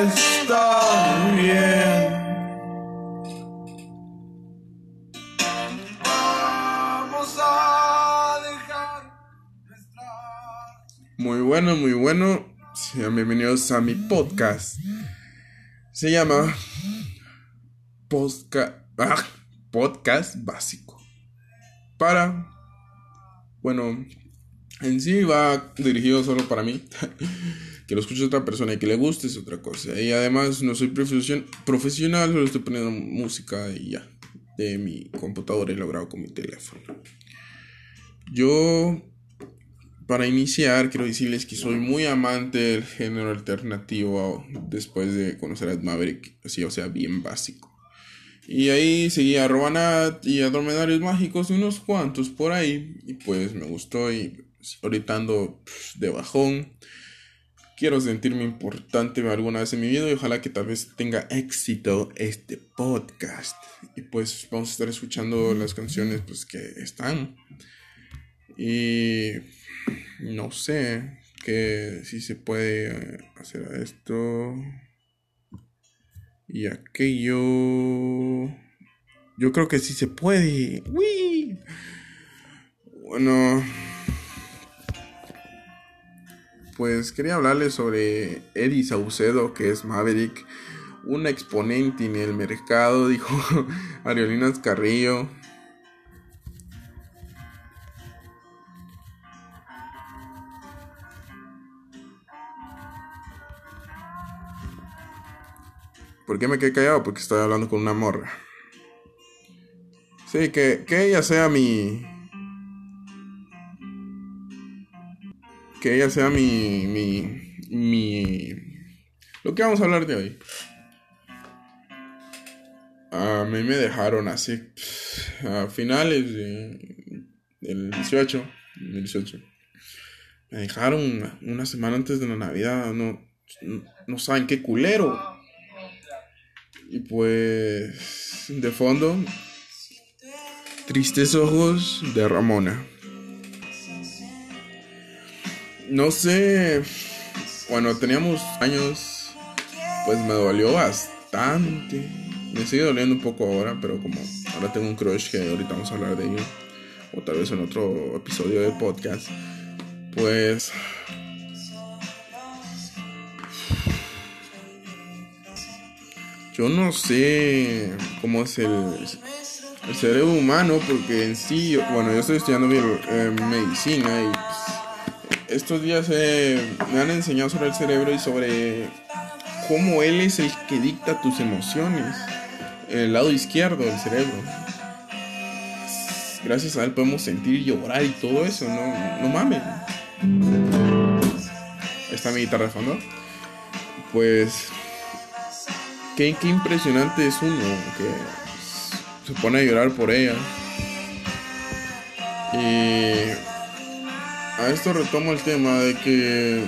a estar bien. Vamos a dejar Muy bueno, muy bueno. Sean bienvenidos a mi podcast. Se llama ah, Podcast Básico. Para, bueno, en sí va dirigido solo para mí. que lo escuche otra persona y que le guste es otra cosa. Y además no soy profesional, solo estoy poniendo música y ya. De mi computadora y lo grabo con mi teléfono. Yo, para iniciar, quiero decirles que soy muy amante del género alternativo después de conocer a Maverick, así, o sea, bien básico. Y ahí seguí a Robanat y a Dromedarios Mágicos y unos cuantos por ahí. Y pues me gustó y ahorita ando pues, de bajón. Quiero sentirme importante alguna vez en mi vida y ojalá que tal vez tenga éxito este podcast. Y pues vamos a estar escuchando las canciones pues que están. Y no sé que si se puede hacer esto y aquello. Yo creo que sí se puede. ¡Uy! Bueno pues quería hablarles sobre Eddie Saucedo, que es Maverick, un exponente en el mercado, dijo Ariolinas Carrillo. ¿Por qué me quedé callado? Porque estoy hablando con una morra. Sí, que, que ella sea mi, que ella sea mi, mi, mi, lo que vamos a hablar de hoy. A mí me dejaron así, a finales de, del 18, 18. Me dejaron una, semana antes de la Navidad, no, no saben qué culero. Y pues, de fondo, tristes ojos de Ramona no sé, bueno, teníamos años, pues me dolió bastante. Me sigue doliendo un poco ahora, pero como ahora tengo un crush que ahorita vamos a hablar de ello, o tal vez en otro episodio del podcast, pues... Yo no sé cómo es el, cerebro humano, porque en sí, bueno, yo estoy estudiando eh, medicina y estos días eh, me han enseñado sobre el cerebro y sobre cómo él es el que dicta tus emociones. El lado izquierdo del cerebro. Gracias a él podemos sentir, llorar y todo eso, no, no mames. Está mi guitarra de fondo. Pues, qué, impresionante es uno que se pone a llorar por ella. Y a esto retomo el tema de que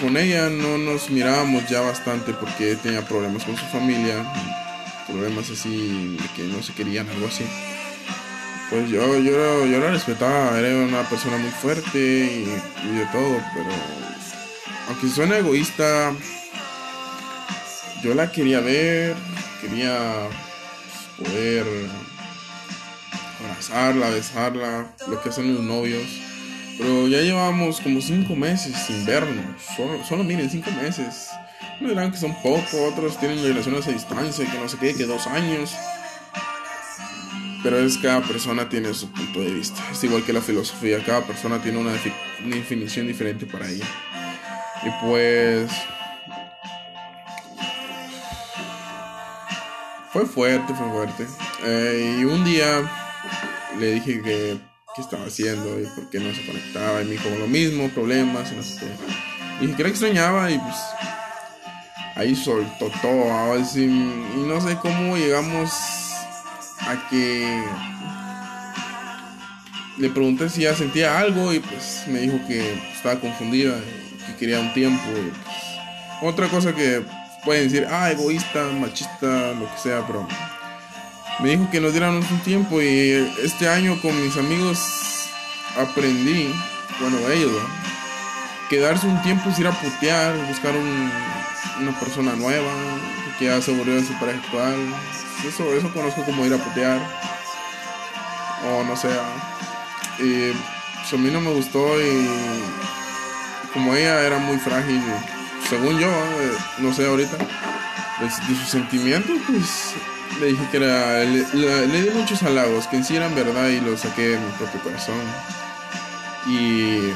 con ella no nos mirábamos ya bastante porque tenía problemas con su familia, problemas así de que no se querían, algo así. Pues yo, yo, yo la respetaba, era una persona muy fuerte y, de todo, pero aunque suene egoísta, yo la quería ver, quería poder abrazarla, besarla, lo que hacen los novios. Pero ya llevamos como cinco meses sin vernos. Solo, solo miren, cinco meses. No dirán que son pocos, otros tienen relaciones a distancia, que no sé qué, que dos años. Pero es que cada persona tiene su punto de vista. Es igual que la filosofía, cada persona tiene una, definición diferente para ella. Y pues... Fue fuerte, fue fuerte. Eh, y un día le dije que estaba haciendo y por qué no se conectaba. Y me dijo lo mismo, problemas y no sé qué. Y dije que la extrañaba y pues ahí soltó todo. Y, no sé cómo llegamos a que le pregunté si ya sentía algo y pues me dijo que estaba confundida y que quería un tiempo. Pues, otra cosa que pueden decir, ah, egoísta, machista, lo que sea, pero me dijo que nos diéramos un tiempo y este año con mis amigos aprendí, bueno, ellos, quedarse un tiempo es ir a putear, buscar un, una persona nueva, que ya se volvió de su pareja actual. Eso, eso conozco como ir a putear. O no sé. Y pues a mí no me gustó y como ella era muy frágil, según yo, eh, no sé ahorita, de, sus sentimientos, pues le dije que era. Le, di muchos halagos, que en sí eran verdad y lo saqué de mi propio corazón. Y.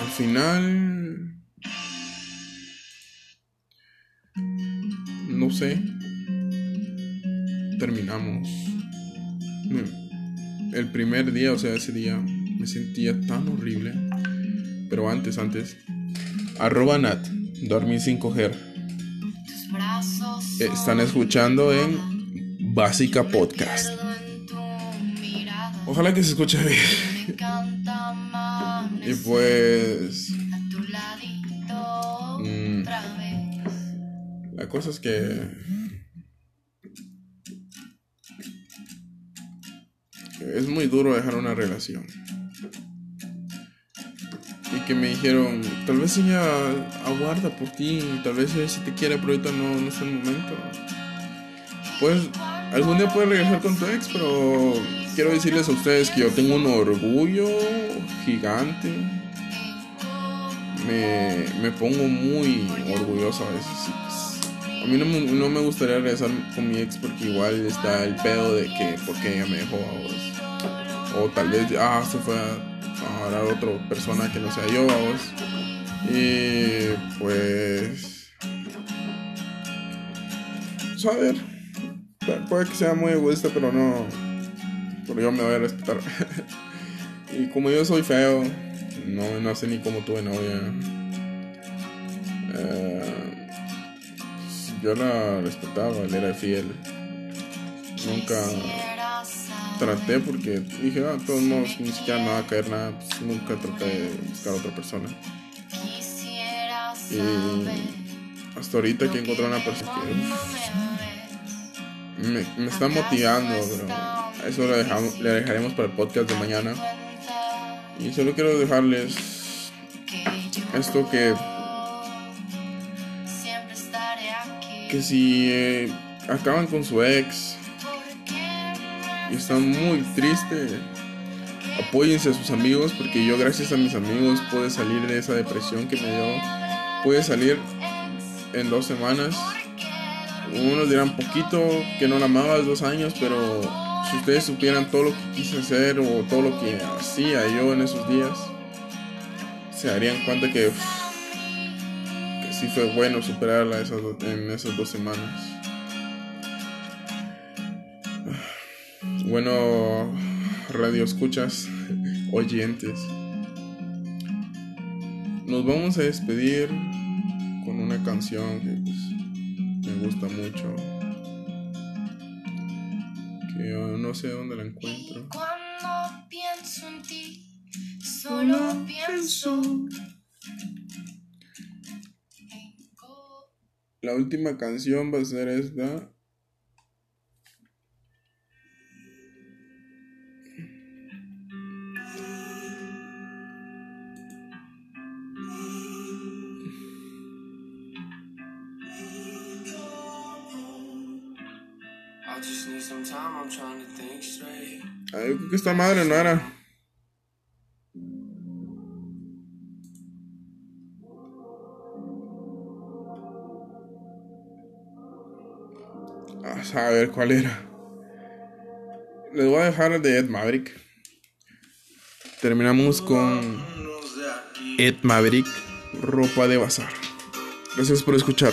Al final. No sé. Terminamos. El primer día, o sea, ese día, me sentía tan horrible. Pero antes, antes. Arroba Nat. Dormí sin coger están escuchando en Básica Podcast. Ojalá que se escuche bien. y pues... Mm, la cosa es que... Es muy duro dejar una relación que me dijeron, tal vez ella aguarda por ti, tal vez ella si te quiere, pero ahorita no, no es el momento. Pues algún día puedes regresar con tu ex, pero quiero decirles a ustedes que yo tengo un orgullo gigante. Me, me pongo muy orgulloso a veces. A mí no me, no me gustaría regresar con mi ex porque igual está el pedo de que porque ella me dejó a O tal vez, ah, se fue a ahora otra persona que no sea yo, vos. Y pues. pues a ver. Puede que sea muy egoísta, pero no. Pero yo me voy a respetar. y como yo soy feo, no, no sé ni cómo tuve novia. Eh, pues, yo la respetaba, él era fiel. Nunca traté porque dije, ah, todos modos, ni siquiera me va a caer nada, pues, nunca traté de buscar a otra persona. Y hasta ahorita que encontré una persona que me, me, está motivando, pero eso lo dejamos, le dejaremos para el podcast de mañana. Y solo quiero dejarles esto que que si eh, acaban con su ex y están muy tristes, apóyense a sus amigos porque yo gracias a mis amigos pude salir de esa depresión que me dio. Pude salir en dos semanas. Unos dirán poquito que no la amaba dos años, pero si ustedes supieran todo lo que quise hacer o todo lo que hacía yo en esos días, se darían cuenta que, que sí fue bueno superarla esas, en esas dos semanas. Bueno, radio escuchas, oyentes. Nos vamos a despedir con una canción que pues, me gusta mucho. Que yo no sé dónde la encuentro. Cuando pienso en ti, solo pienso. La última canción va a ser esta. Ay, yo creo que esta madre no era. A ver cuál era. Les voy a dejar de Ed Maverick. Terminamos con Ed Maverick, ropa de bazar. Gracias por escuchar.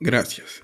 Gracias.